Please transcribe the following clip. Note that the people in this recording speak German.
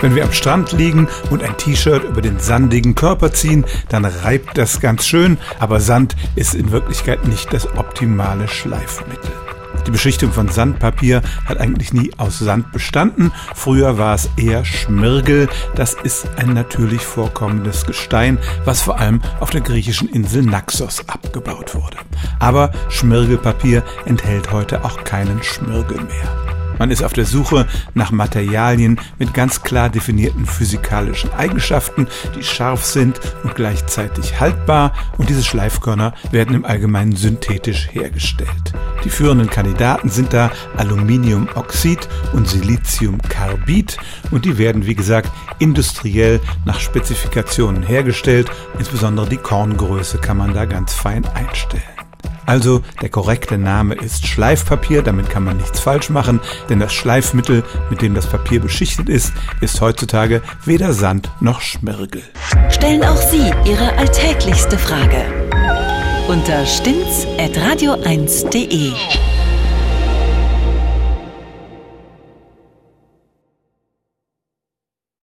Wenn wir am Strand liegen und ein T-Shirt über den sandigen Körper ziehen, dann reibt das ganz schön, aber Sand ist in Wirklichkeit nicht das optimale Schleifmittel. Die Beschichtung von Sandpapier hat eigentlich nie aus Sand bestanden. Früher war es eher Schmirgel. Das ist ein natürlich vorkommendes Gestein, was vor allem auf der griechischen Insel Naxos abgebaut wurde. Aber Schmirgelpapier enthält heute auch keinen Schmirgel mehr. Man ist auf der Suche nach Materialien mit ganz klar definierten physikalischen Eigenschaften, die scharf sind und gleichzeitig haltbar und diese Schleifkörner werden im Allgemeinen synthetisch hergestellt. Die führenden Kandidaten sind da Aluminiumoxid und Siliziumcarbid und die werden wie gesagt industriell nach Spezifikationen hergestellt, insbesondere die Korngröße kann man da ganz fein einstellen. Also der korrekte Name ist Schleifpapier, damit kann man nichts falsch machen, denn das Schleifmittel, mit dem das Papier beschichtet ist, ist heutzutage weder Sand noch Schmirgel. Stellen auch Sie Ihre alltäglichste Frage unter stimmtz.radio1.de.